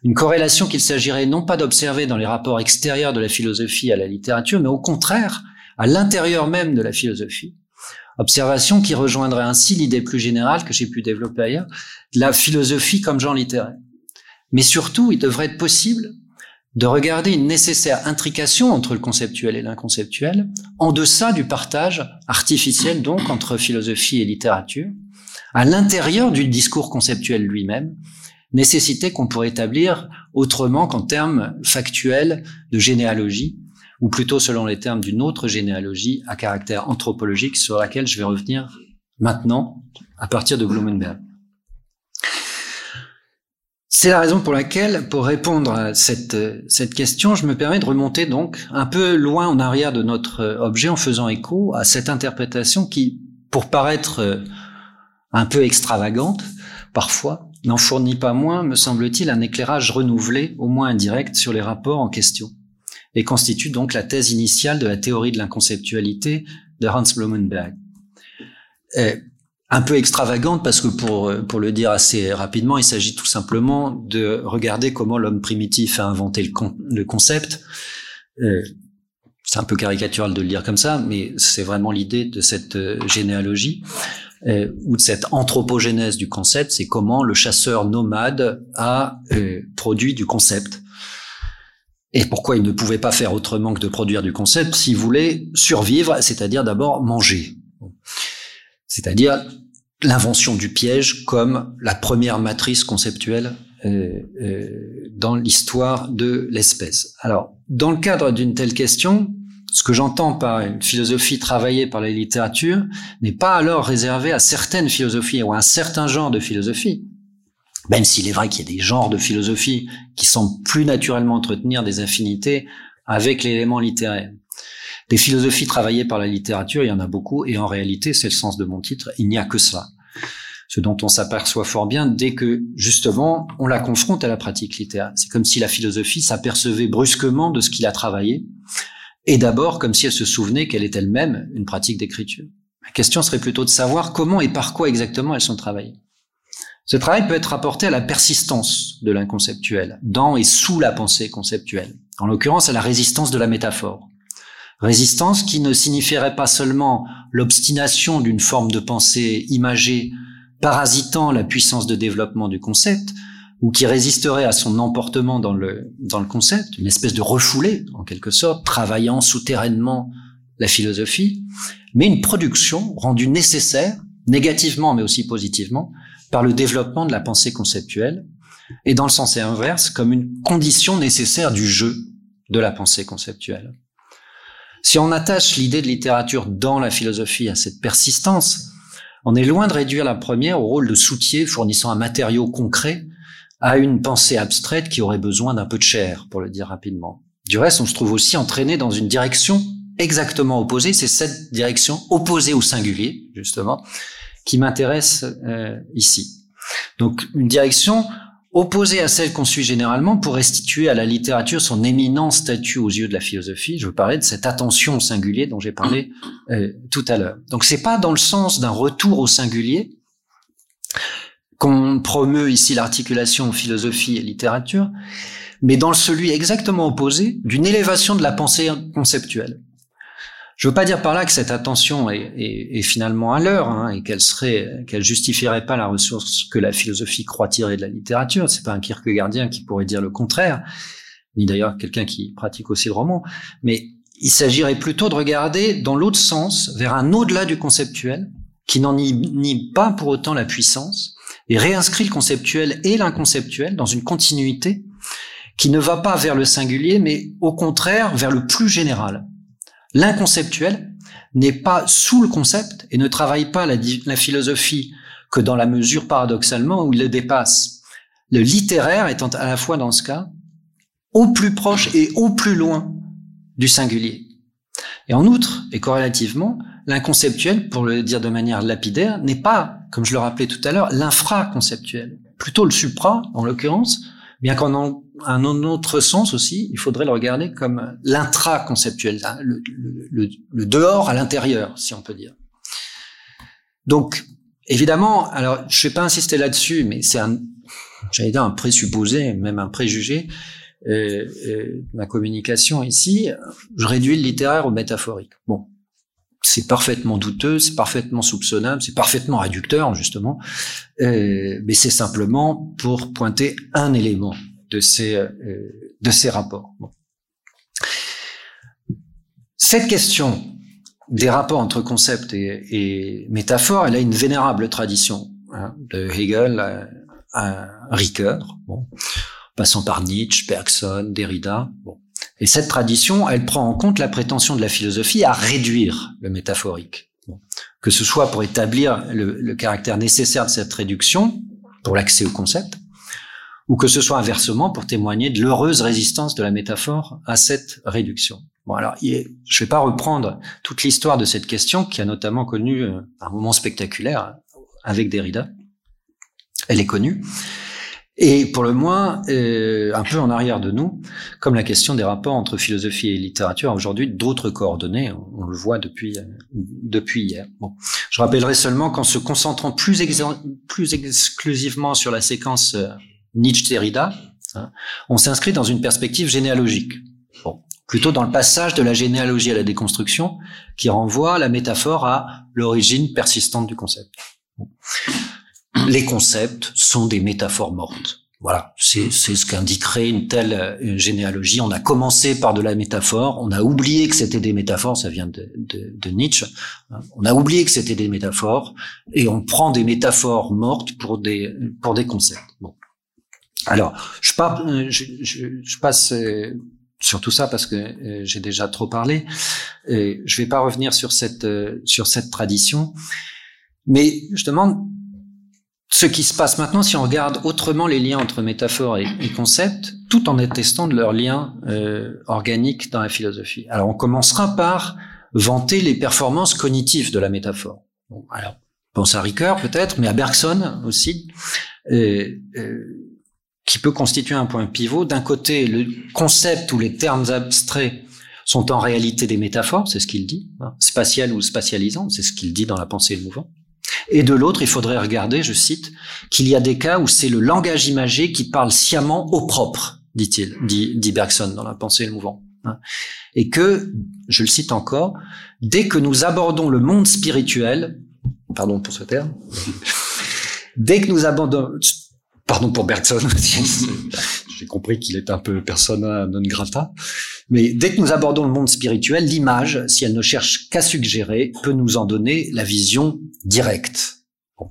une corrélation qu'il s'agirait non pas d'observer dans les rapports extérieurs de la philosophie à la littérature, mais au contraire, à l'intérieur même de la philosophie. Observation qui rejoindrait ainsi l'idée plus générale que j'ai pu développer ailleurs, de la philosophie comme genre littéraire. Mais surtout, il devrait être possible de regarder une nécessaire intrication entre le conceptuel et l'inconceptuel, en deçà du partage artificiel donc entre philosophie et littérature, à l'intérieur du discours conceptuel lui-même, nécessité qu'on pourrait établir autrement qu'en termes factuels de généalogie, ou plutôt selon les termes d'une autre généalogie à caractère anthropologique sur laquelle je vais revenir maintenant à partir de Blumenberg. C'est la raison pour laquelle, pour répondre à cette, question, je me permets de remonter donc un peu loin en arrière de notre objet en faisant écho à cette interprétation qui, pour paraître euh, un peu extravagante, parfois, n'en fournit pas moins, me semble-t-il, un éclairage renouvelé, au moins indirect, sur les rapports en question, et constitue donc la thèse initiale de la théorie de l'inconceptualité de Hans Blumenberg un peu extravagante parce que pour, pour le dire assez rapidement, il s'agit tout simplement de regarder comment l'homme primitif a inventé le, concept. Euh, c'est un peu caricatural de le dire comme ça, mais c'est vraiment l'idée de cette euh, généalogie euh, ou de cette anthropogénèse du concept, c'est comment le chasseur nomade a euh, produit du concept. Et pourquoi il ne pouvait pas faire autrement que de produire du concept s'il voulait survivre, c'est-à-dire d'abord manger. C'est-à-dire l'invention du piège comme la première matrice conceptuelle euh, euh, dans l'histoire de l'espèce. Alors, dans le cadre d'une telle question, ce que j'entends par une philosophie travaillée par la littérature n'est pas alors réservé à certaines philosophies ou à un certain genre de philosophie, Même s'il est vrai qu'il y a des genres de philosophie qui semblent plus naturellement entretenir des affinités avec l'élément littéraire. Des philosophies travaillées par la littérature, il y en a beaucoup, et en réalité, c'est le sens de mon titre, il n'y a que ça. Ce dont on s'aperçoit fort bien dès que, justement, on la confronte à la pratique littéraire. C'est comme si la philosophie s'apercevait brusquement de ce qu'il a travaillé, et d'abord comme si elle se souvenait qu'elle est elle-même une pratique d'écriture. La question serait plutôt de savoir comment et par quoi exactement elles sont travaillées. Ce travail peut être rapporté à la persistance de l'inconceptuel, dans et sous la pensée conceptuelle, en l'occurrence à la résistance de la métaphore. Résistance qui ne signifierait pas seulement l'obstination d'une forme de pensée imagée parasitant la puissance de développement du concept, ou qui résisterait à son emportement dans le, dans le concept, une espèce de refoulé, en quelque sorte, travaillant souterrainement la philosophie, mais une production rendue nécessaire, négativement mais aussi positivement, par le développement de la pensée conceptuelle, et dans le sens inverse, comme une condition nécessaire du jeu de la pensée conceptuelle. Si on attache l'idée de littérature dans la philosophie à cette persistance, on est loin de réduire la première au rôle de soutier fournissant un matériau concret à une pensée abstraite qui aurait besoin d'un peu de chair, pour le dire rapidement. Du reste, on se trouve aussi entraîné dans une direction exactement opposée, c'est cette direction opposée au singulier, justement, qui m'intéresse euh, ici. Donc une direction opposée à celle qu'on suit généralement pour restituer à la littérature son éminent statut aux yeux de la philosophie. Je veux parler de cette attention au singulier dont j'ai parlé euh, tout à l'heure. Donc c'est pas dans le sens d'un retour au singulier qu'on promeut ici l'articulation philosophie et littérature, mais dans celui exactement opposé d'une élévation de la pensée conceptuelle. Je veux pas dire par là que cette attention est, est, est finalement à l'heure hein, et qu'elle serait, qu'elle justifierait pas la ressource que la philosophie croit tirer de la littérature. C'est pas un Kierkegaardien qui pourrait dire le contraire, ni d'ailleurs quelqu'un qui pratique aussi le roman. Mais il s'agirait plutôt de regarder dans l'autre sens, vers un au-delà du conceptuel, qui n'en nie pas pour autant la puissance, et réinscrit le conceptuel et l'inconceptuel dans une continuité qui ne va pas vers le singulier, mais au contraire vers le plus général, L'inconceptuel n'est pas sous le concept et ne travaille pas la, philosophie que dans la mesure paradoxalement où il le dépasse. Le littéraire étant à la fois dans ce cas au plus proche et au plus loin du singulier. Et en outre, et corrélativement, l'inconceptuel, pour le dire de manière lapidaire, n'est pas, comme je le rappelais tout à l'heure, l'infraconceptuel, plutôt le supra, en l'occurrence, bien qu'en un autre sens aussi, il faudrait le regarder comme l'intra-conceptuel, hein, le, dehors à l'intérieur, si on peut dire. Donc, évidemment, alors je vais pas insister là-dessus, mais c'est un, j'allais dire un présupposé, même un préjugé, euh, euh, ma communication ici, je réduis le littéraire au métaphorique. Bon, c'est parfaitement douteux, c'est parfaitement soupçonnable, c'est parfaitement réducteur justement, euh, mais c'est simplement pour pointer un élément de ces euh, de ces rapports. Bon. Cette question des rapports entre concept et, métaphore, elle a une vénérable tradition hein, de Hegel à, à Ricoeur, bon, passant par Nietzsche, Bergson, Derrida. Bon. Et cette tradition, elle prend en compte la prétention de la philosophie à réduire le métaphorique. Que ce soit pour établir le, le, caractère nécessaire de cette réduction, pour l'accès au concept, ou que ce soit inversement pour témoigner de l'heureuse résistance de la métaphore à cette réduction. Bon, alors, je ne vais pas reprendre toute l'histoire de cette question qui a notamment connu euh, un moment spectaculaire avec Derrida. Elle est connue et pour le moins euh, un peu en arrière de nous, comme la question des rapports entre philosophie et littérature aujourd'hui d'autres coordonnées, on, le voit depuis euh, depuis hier. Bon. Je rappellerai seulement qu'en se concentrant plus, plus exclusivement sur la séquence Nietzsche-Derrida, hein, on s'inscrit dans une perspective généalogique. Bon. Plutôt dans le passage de la généalogie à la déconstruction, qui renvoie la métaphore à l'origine persistante du concept. Les concepts sont des métaphores mortes. Voilà, c'est ce qu'indiquerait une telle généalogie. On a commencé par de la métaphore, on a oublié que c'était des métaphores, ça vient de, de, de, Nietzsche. Hein. On a oublié que c'était des métaphores et on prend des métaphores mortes pour des pour des concepts. Bon. Alors, je, pas, euh, je, je, je passe euh, sur tout ça parce que j'ai déjà trop parlé. Et je vais pas revenir sur cette sur cette tradition, mais je demande ce qui se passe maintenant si on regarde autrement les liens entre métaphore et, concept, tout en attestant de leurs liens euh, organiques dans la philosophie. Alors on commencera par vanter les performances cognitives de la métaphore. Bon, alors, pense à Ricoeur peut-être, mais à Bergson aussi, euh, euh, qui peut constituer un point pivot. D'un côté, le concept ou les termes abstraits sont en réalité des métaphores, c'est ce qu'il dit, hein, ou spatialisant, c'est ce qu'il dit dans la pensée mouvement. Et de l'autre, il faudrait regarder, je cite, qu'il y a des cas où c'est le langage imagé qui parle sciemment au propre, dit-il, dit, Bergson dans la pensée et le mouvement. Hein. Et que, je le cite encore, dès que nous abordons le monde spirituel, pardon pour ce terme, dès que nous abordons, pardon pour Bergson, j'ai compris qu'il est un peu persona non grata, mais dès que nous abordons le monde spirituel, l'image, si elle ne cherche qu'à suggérer, peut nous en donner la vision directe. Bon.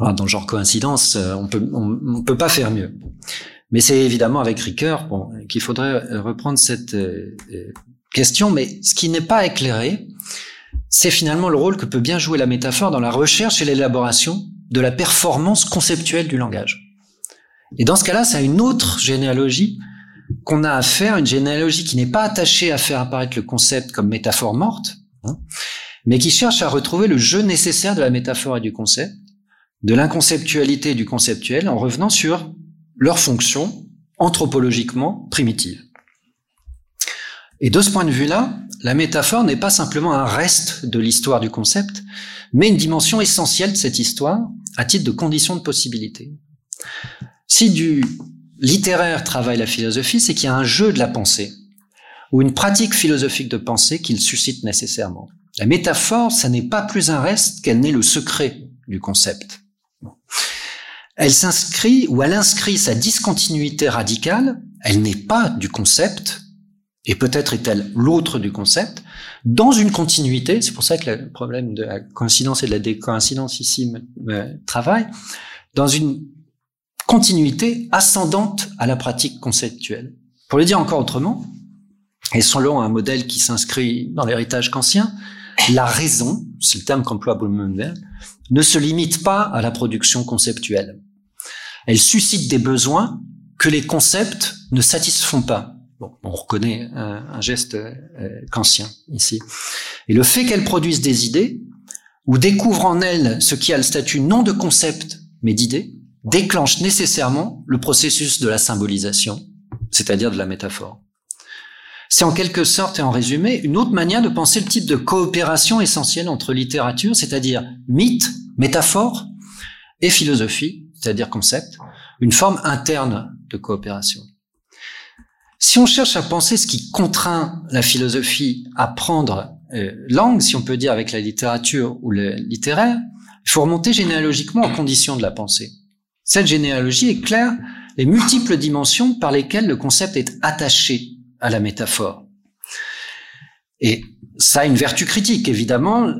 Alors, dans le genre coïncidence, euh, on peut, on, peut pas faire mieux. Mais c'est évidemment avec Ricoeur bon, qu'il faudrait reprendre cette euh, euh, question. Mais ce qui n'est pas éclairé, c'est finalement le rôle que peut bien jouer la métaphore dans la recherche et l'élaboration de la performance conceptuelle du langage. Et dans ce cas-là, c'est une autre généalogie qu'on a à faire, une généalogie qui n'est pas attachée à faire apparaître le concept comme métaphore morte, hein, mais qui cherche à retrouver le jeu nécessaire de la métaphore et du concept, de l'inconceptualité et du conceptuel, en revenant sur leur fonction anthropologiquement primitive. Et de ce point de vue-là, la métaphore n'est pas simplement un reste de l'histoire du concept, mais une dimension essentielle de cette histoire à titre de condition de possibilité. Si du littéraire travaille la philosophie, c'est qu'il y a un jeu de la pensée, ou une pratique philosophique de pensée qu'il suscite nécessairement. La métaphore, ça n'est pas plus un reste qu'elle n'est le secret du concept. Elle s'inscrit ou elle inscrit sa discontinuité radicale, elle n'est pas du concept, et peut-être est-elle l'autre du concept, dans une continuité, c'est pour ça que le problème de la coïncidence et de la décoïncidence ici me, travaille, dans une continuité ascendante à la pratique conceptuelle. Pour le dire encore autrement, et selon un modèle qui s'inscrit dans l'héritage kantien, la raison, c'est le terme qu'emploie Blumenberg, ne se limite pas à la production conceptuelle. Elle suscite des besoins que les concepts ne satisfont pas. Bon, on reconnaît un, geste euh, kantien ici. Et le fait qu'elle produise des idées, ou découvre en elle ce qui a le statut non de concept, mais d'idée, déclenche nécessairement le processus de la symbolisation, c'est-à-dire de la métaphore. C'est en quelque sorte et en résumé une autre manière de penser le type de coopération essentielle entre littérature, c'est-à-dire mythe, métaphore, et philosophie, c'est-à-dire concept, une forme interne de coopération. Si on cherche à penser ce qui contraint la philosophie à prendre euh, langue, si on peut dire avec la littérature ou le littéraire, il faut remonter généalogiquement aux conditions de la pensée. Cette généalogie éclaire les multiples dimensions par lesquelles le concept est attaché à la métaphore. Et ça a une vertu critique, évidemment.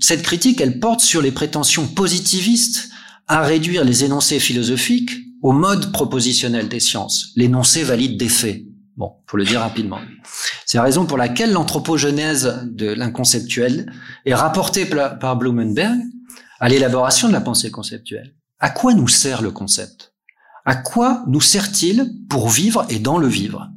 Cette critique, elle porte sur les prétentions positivistes à réduire les énoncés philosophiques au mode propositionnel des sciences, l'énoncé valide des faits. Bon, pour le dire rapidement. C'est la raison pour laquelle l'anthropogenèse de l'inconceptuel est rapportée par Blumenberg à l'élaboration de la pensée conceptuelle. À quoi nous sert le concept? À quoi nous sert-il pour vivre et dans le vivre?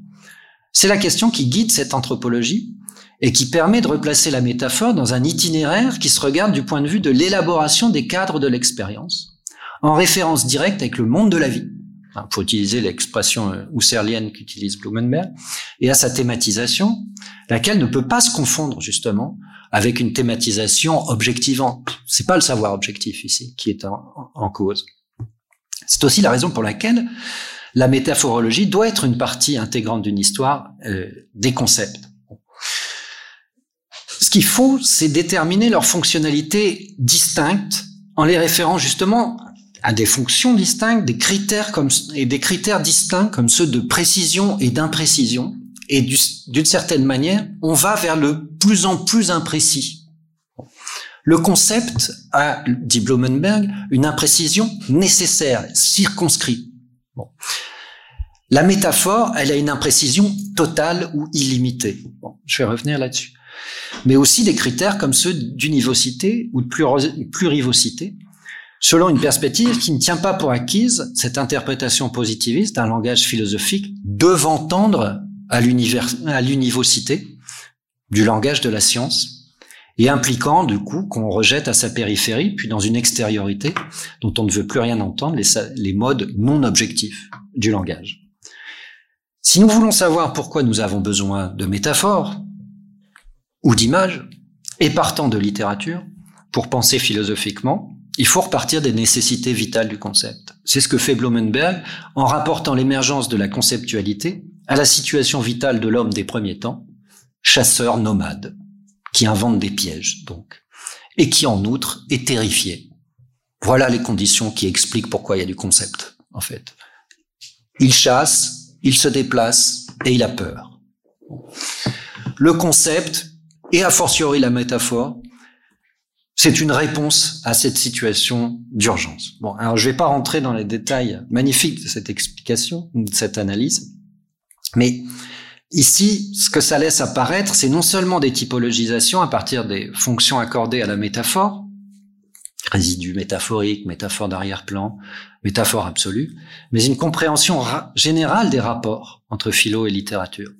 C'est la question qui guide cette anthropologie et qui permet de replacer la métaphore dans un itinéraire qui se regarde du point de vue de l'élaboration des cadres de l'expérience, en référence directe avec le monde de la vie, pour utiliser l'expression euh, husserlienne qu'utilise Blumenberg, et à sa thématisation, laquelle ne peut pas se confondre justement avec une thématisation objectivante. C'est pas le savoir objectif ici qui est en, cause. C'est aussi la raison pour laquelle la métaphorologie doit être une partie intégrante d'une histoire euh, des concepts. Ce qu'il faut, c'est déterminer leurs fonctionnalités distinctes en les référant justement à des fonctions distinctes, des critères comme, et des critères distincts comme ceux de précision et d'imprécision, et d'une certaine manière, on va vers le plus en plus imprécis. Le concept a, dit Blumenberg, une imprécision nécessaire, circonscrite. Bon. La métaphore, elle a une imprécision totale ou illimitée. Bon, je vais revenir là-dessus. Mais aussi des critères comme ceux d'univocité ou de plurivocité, selon une perspective qui ne tient pas pour acquise cette interprétation positiviste d'un langage philosophique devant tendre à l'univocité du langage de la science et impliquant du coup qu'on rejette à sa périphérie, puis dans une extériorité dont on ne veut plus rien entendre, les, les modes non objectifs du langage. Si nous voulons savoir pourquoi nous avons besoin de métaphores ou d'images, et partant de littérature, pour penser philosophiquement, il faut repartir des nécessités vitales du concept. C'est ce que fait Blumenberg en rapportant l'émergence de la conceptualité à la situation vitale de l'homme des premiers temps, chasseur nomade qui invente des pièges, donc, et qui en outre est terrifié. Voilà les conditions qui expliquent pourquoi il y a du concept, en fait. Il chasse, il se déplace et il a peur. Le concept, et a fortiori la métaphore, c'est une réponse à cette situation d'urgence. Bon, alors je vais pas rentrer dans les détails magnifiques de cette explication, de cette analyse, mais Ici, ce que ça laisse apparaître, c'est non seulement des typologisations à partir des fonctions accordées à la métaphore, résidu métaphorique, métaphore d'arrière-plan, métaphore absolue, mais une compréhension générale des rapports entre philo et littérature.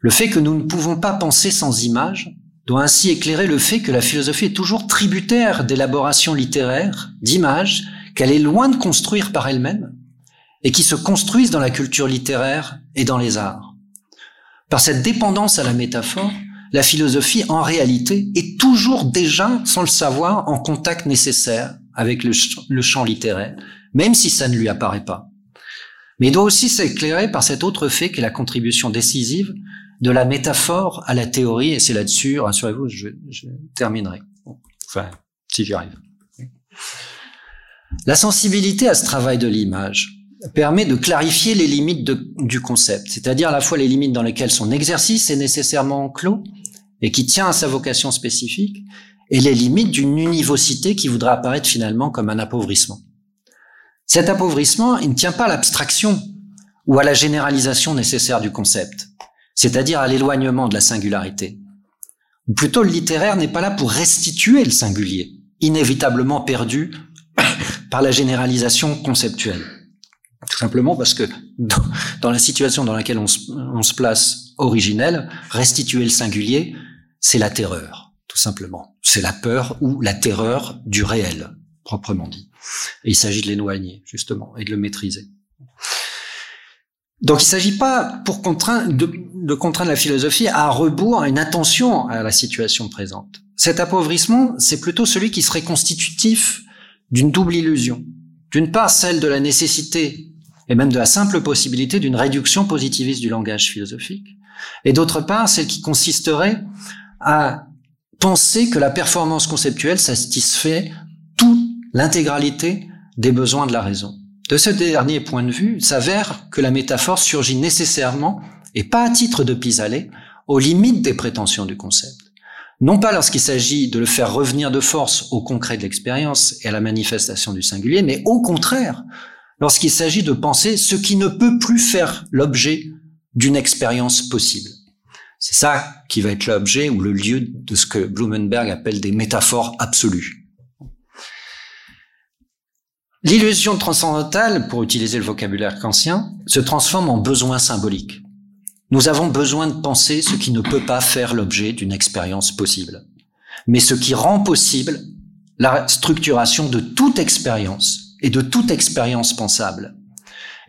Le fait que nous ne pouvons pas penser sans images doit ainsi éclairer le fait que la philosophie est toujours tributaire d'élaborations littéraires, d'images, qu'elle est loin de construire par elle-même, et qui se construisent dans la culture littéraire et dans les arts. Par cette dépendance à la métaphore, la philosophie, en réalité, est toujours déjà, sans le savoir, en contact nécessaire avec le, champ littéraire, même si ça ne lui apparaît pas. Mais il doit aussi s'éclairer par cet autre fait qu'est la contribution décisive de la métaphore à la théorie, et c'est là-dessus, rassurez-vous, je, je, terminerai. Enfin, si j'y arrive. La sensibilité à ce travail de l'image, permet de clarifier les limites du concept, c'est-à-dire à la fois les limites dans lesquelles son exercice est nécessairement clos et qui tient à sa vocation spécifique, et les limites d'une univocité qui voudra apparaître finalement comme un appauvrissement. Cet appauvrissement, il ne tient pas à l'abstraction ou à la généralisation nécessaire du concept, c'est-à-dire à, l'éloignement de la singularité. Ou plutôt, le littéraire n'est pas là pour restituer le singulier, inévitablement perdu par la généralisation conceptuelle. Tout simplement parce que dans, la situation dans laquelle on se, place originelle, restituer le singulier, c'est la terreur, tout simplement. C'est la peur ou la terreur du réel, proprement dit. Il s'agit de l'éloigner, justement, et de le maîtriser. Donc il ne s'agit pas pour contraindre, de, contraindre la philosophie à rebours, à une attention à la situation présente. Cet appauvrissement, c'est plutôt celui qui serait constitutif d'une double illusion. D'une part, celle de la nécessité et même de la simple possibilité d'une réduction positiviste du langage philosophique, et d'autre part, celle qui consisterait à penser que la performance conceptuelle satisfait toute l'intégralité des besoins de la raison. De ce dernier point de vue, s'avère que la métaphore surgit nécessairement, et pas à titre de pis-aller, aux limites des prétentions du concept. Non pas lorsqu'il s'agit de le faire revenir de force au concret de l'expérience et à la manifestation du singulier, mais au contraire, lorsqu'il s'agit de penser ce qui ne peut plus faire l'objet d'une expérience possible. C'est ça qui va être l'objet ou le lieu de ce que Blumenberg appelle des métaphores absolues. L'illusion transcendantale, pour utiliser le vocabulaire kantien, se transforme en besoin symbolique. Nous avons besoin de penser ce qui ne peut pas faire l'objet d'une expérience possible, mais ce qui rend possible la structuration de toute expérience et de toute expérience pensable.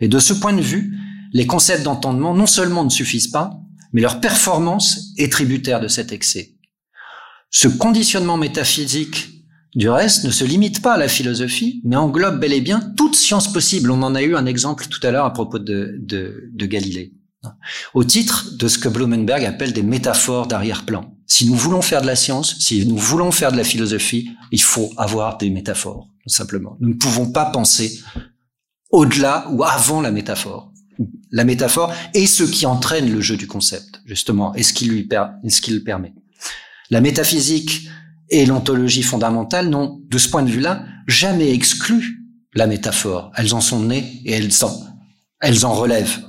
Et de ce point de vue, les concepts d'entendement non seulement ne suffisent pas, mais leur performance est tributaire de cet excès. Ce conditionnement métaphysique du reste ne se limite pas à la philosophie, mais englobe bel et bien toute science possible. On en a eu un exemple tout à l'heure à propos de, de, de Galilée. Au titre de ce que Blumenberg appelle des métaphores d'arrière-plan. Si nous voulons faire de la science, si nous voulons faire de la philosophie, il faut avoir des métaphores simplement. Nous ne pouvons pas penser au-delà ou avant la métaphore. La métaphore est ce qui entraîne le jeu du concept, justement, et ce qui lui le permet. La métaphysique et l'ontologie fondamentale n'ont, de ce point de vue-là, jamais exclu la métaphore. Elles en sont nées et elles en, elles en relèvent.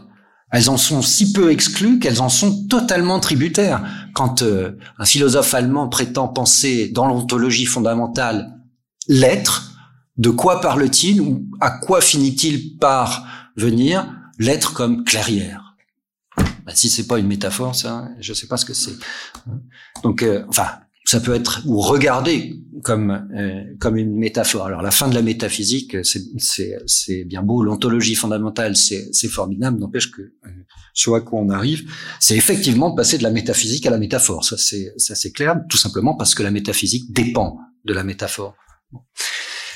Elles en sont si peu exclues qu'elles en sont totalement tributaires. Quand euh, un philosophe allemand prétend penser dans l'ontologie fondamentale l'être, De quoi parle-t-il ou à quoi finit-il par venir l'être comme clairière? Bah, Si c'est pas une métaphore, ça, je sais pas ce que c'est. Donc, euh, enfin, ça peut être ou regardé comme euh, comme une métaphore. Alors la fin de la métaphysique, c'est bien beau. L'ontologie fondamentale, c'est formidable. N'empêche que euh, sur à quoi on arrive, c'est effectivement passer de la métaphysique à la métaphore. Ça c'est ça c'est clair. Tout simplement parce que la métaphysique dépend de la métaphore.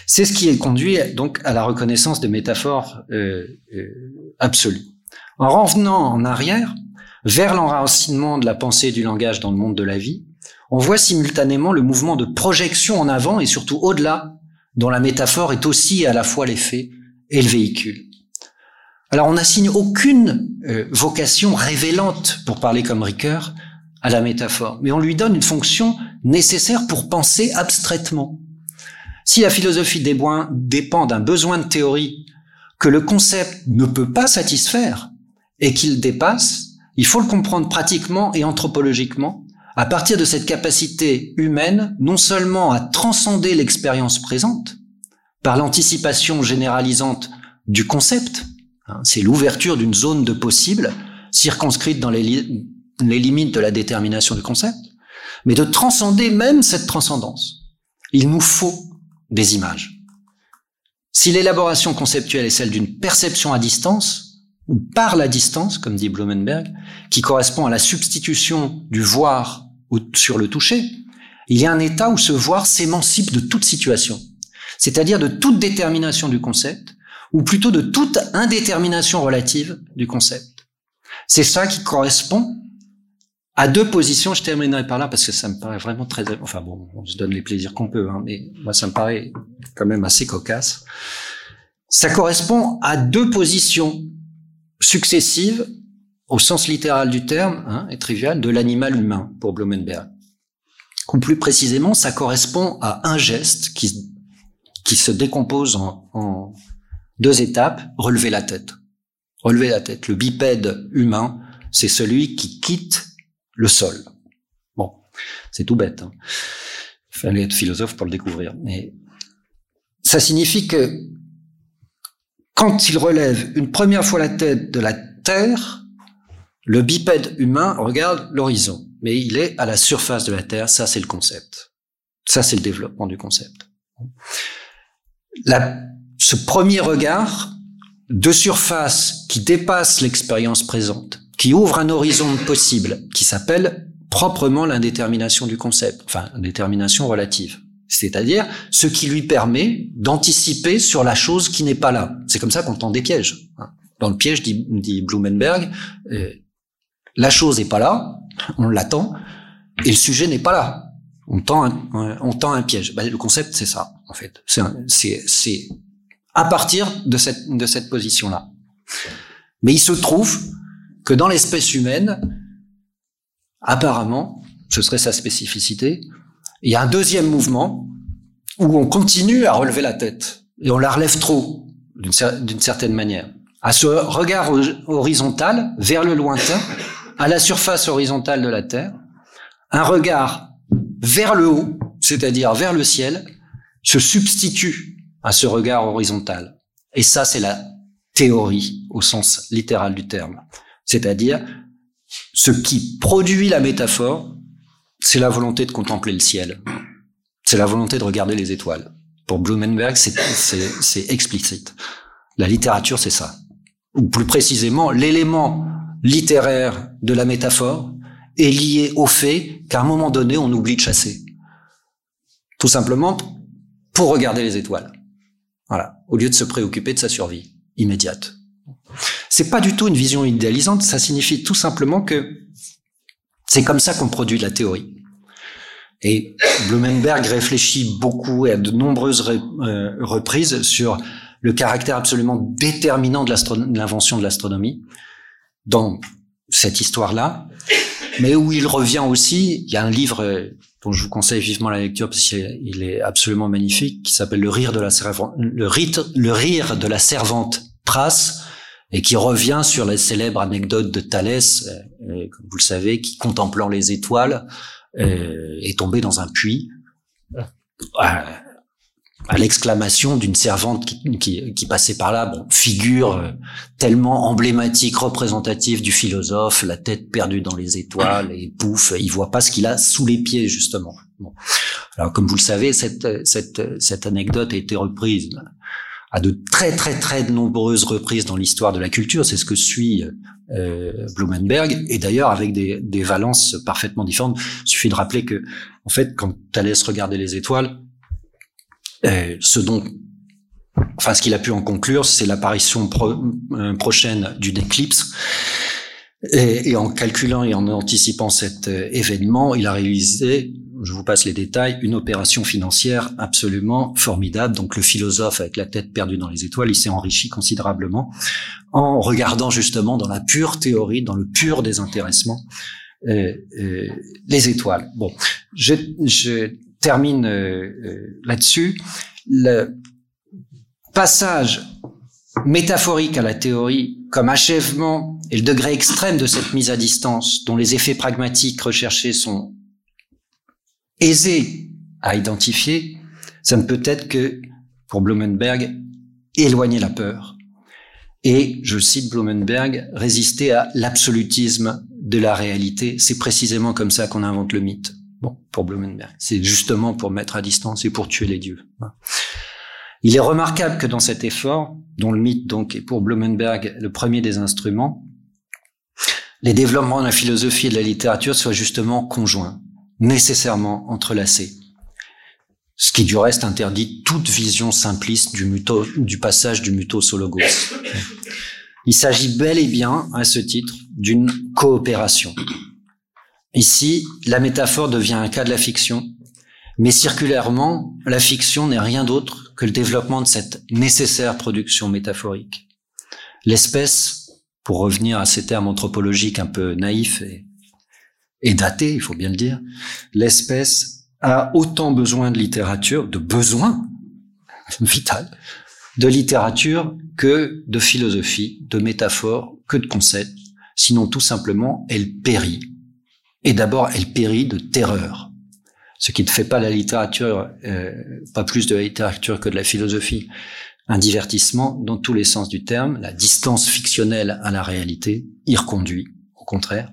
C'est ce qui est conduit donc à la reconnaissance des métaphores euh, euh, absolues. En revenant en arrière vers l'enracinement de la pensée et du langage dans le monde de la vie, on voit simultanément le mouvement de projection en avant et surtout au-delà, dont la métaphore est aussi à la fois l'effet et le véhicule. Alors on n'assigne aucune euh, vocation révélante, pour parler comme Ricoeur, à la métaphore, mais on lui donne une fonction nécessaire pour penser abstraitement. Si la philosophie dépend d'un besoin de théorie que le concept ne peut pas satisfaire et qu'il dépasse, il faut le comprendre pratiquement et anthropologiquement à partir de cette capacité humaine non seulement à transcender l'expérience présente par l'anticipation généralisante du concept, hein, c'est l'ouverture d'une zone de possible circonscrite dans les limites de la détermination du concept, mais de transcender même cette transcendance. Il nous faut des images. Si l'élaboration conceptuelle est celle d'une perception à distance, ou par la distance, comme dit Blumenberg, qui correspond à la substitution du voir sur le toucher, il y a un état où ce voir s'émancipe de toute situation, c'est-à-dire de toute détermination du concept, ou plutôt de toute indétermination relative du concept. C'est ça qui correspond à deux positions. Je terminerai par là parce que ça me paraît vraiment très, enfin bon, on se donne les plaisirs qu'on peut, hein, mais moi ça me paraît quand même assez cocasse. Ça correspond à deux positions successives au sens littéral du terme, hein, et trivial, de l'animal humain pour Blumenberg. Ou plus précisément, ça correspond à un geste qui, qui se décompose en, en deux étapes, relever la tête. Relever la tête. Le bipède humain, c'est celui qui quitte le sol. Bon, c'est tout bête. Hein. Fallait être philosophe pour le découvrir. Mais ça signifie que quand il relève une première fois la tête de la terre, le bipède humain regarde l'horizon, mais il est à la surface de la Terre, ça c'est le concept. Ça c'est le développement du concept. ce premier regard de surface qui dépasse l'expérience présente, qui ouvre un horizon possible, qui s'appelle proprement l'indétermination du concept, enfin indétermination relative. C'est-à-dire ce qui lui permet d'anticiper sur la chose qui n'est pas là. C'est comme ça qu'on tend des pièges. Dans le piège, dit, Blumenberg, euh, la chose n'est pas là, on l'attend, et le sujet n'est pas là. On tend un, un piège. Ben, le concept, c'est ça, en fait. C'est à partir de cette position-là. Mais il se trouve que dans l'espèce humaine, apparemment, ce serait sa spécificité, il y a un deuxième mouvement où on continue à relever la tête et on la relève trop d'une certaine manière. À ce regard horizontal vers le lointain, à la surface horizontale de la Terre, un regard vers le haut, c'est-à-dire vers le ciel, se substitue à ce regard horizontal. Et ça, c'est la théorie au sens littéral du terme. C'est-à-dire, ce qui produit la métaphore, c'est la volonté de contempler le ciel. C'est la volonté de regarder les étoiles. Pour Blumenberg, c'est explicite. La littérature, c'est ça. Ou plus précisément, l'élément littéraire de la métaphore est lié au fait qu'à un moment donné, on oublie de chasser. Tout simplement pour regarder les étoiles. Voilà. Au lieu de se préoccuper de sa survie immédiate. C'est pas du tout une vision idéalisante, ça signifie tout simplement que c'est comme ça qu'on produit la théorie. Et Blumenberg réfléchit beaucoup et à de nombreuses euh, reprises sur le caractère absolument déterminant de l'invention de l'astronomie dans cette histoire-là, mais où il revient aussi, il y a un livre euh, dont je vous conseille vivement la lecture parce qu'il est absolument magnifique, qui s'appelle Le rire de la servante, le le rire de la servante Pras, et qui revient sur la célèbre anecdote de Thalès, euh, euh, vous le savez, qui contemplant les étoiles est tombé dans un puits. à l'exclamation d'une servante qui, qui, qui, passait par là, bon, figure euh, tellement emblématique, représentative du philosophe, la tête perdue dans les étoiles, et pouf, il voit pas ce qu'il a sous les pieds, justement. Bon. Alors, comme vous le savez, cette, cette, cette anecdote a été reprise à de très très très nombreuses reprises dans l'histoire de la culture. C'est ce que suit euh, Blumenberg, et d'ailleurs avec des, des valences parfaitement différentes. Il suffit de rappeler que, en fait, quand Thalès regardait les étoiles, euh, ce dont, enfin, ce qu'il a pu en conclure, c'est l'apparition euh, prochaine d'une éclipse. Et, et, en calculant et en anticipant cet euh, événement, il a réalisé je vous passe les détails, une opération financière absolument formidable. Donc le philosophe avec la tête perdue dans les étoiles, il s'est enrichi considérablement en regardant justement dans la pure théorie, dans le pur désintéressement, euh, euh, les étoiles. Bon, je, je termine euh, euh là-dessus. Le passage métaphorique à la théorie comme achèvement et le degré extrême de cette mise à distance dont les effets pragmatiques recherchés sont aisé à identifier, ça ne peut être que, pour Blumenberg, éloigner la peur. Et, je cite Blumenberg, résister à l'absolutisme de la réalité. C'est précisément comme ça qu'on invente le mythe. Bon, pour Blumenberg. C'est justement pour mettre à distance et pour tuer les dieux. Il est remarquable que dans cet effort, dont le mythe donc est pour Blumenberg le premier des instruments, les développements de la philosophie et de la littérature soient justement conjoints nécessairement entrelacés. Ce qui du reste interdit toute vision simpliste du, muto, du passage du mutos au logos. Il s'agit bel et bien, à ce titre, d'une coopération. Ici, la métaphore devient un cas de la fiction, mais circulairement, la fiction n'est rien d'autre que le développement de cette nécessaire production métaphorique. L'espèce, pour revenir à ces termes anthropologiques un peu naïfs et et daté, il faut bien le dire, l'espèce a autant besoin de littérature, de besoin vital, de littérature que de philosophie, de métaphores, que de concepts. Sinon, tout simplement, elle périt. Et d'abord, elle périt de terreur. Ce qui ne fait pas la littérature, euh, pas plus de la littérature que de la philosophie, un divertissement dans tous les sens du terme. La distance fictionnelle à la réalité y reconduit, au contraire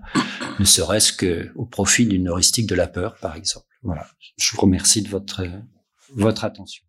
ne serait-ce qu'au profit d'une heuristique de la peur, par exemple. Voilà. Je vous remercie de votre, votre attention.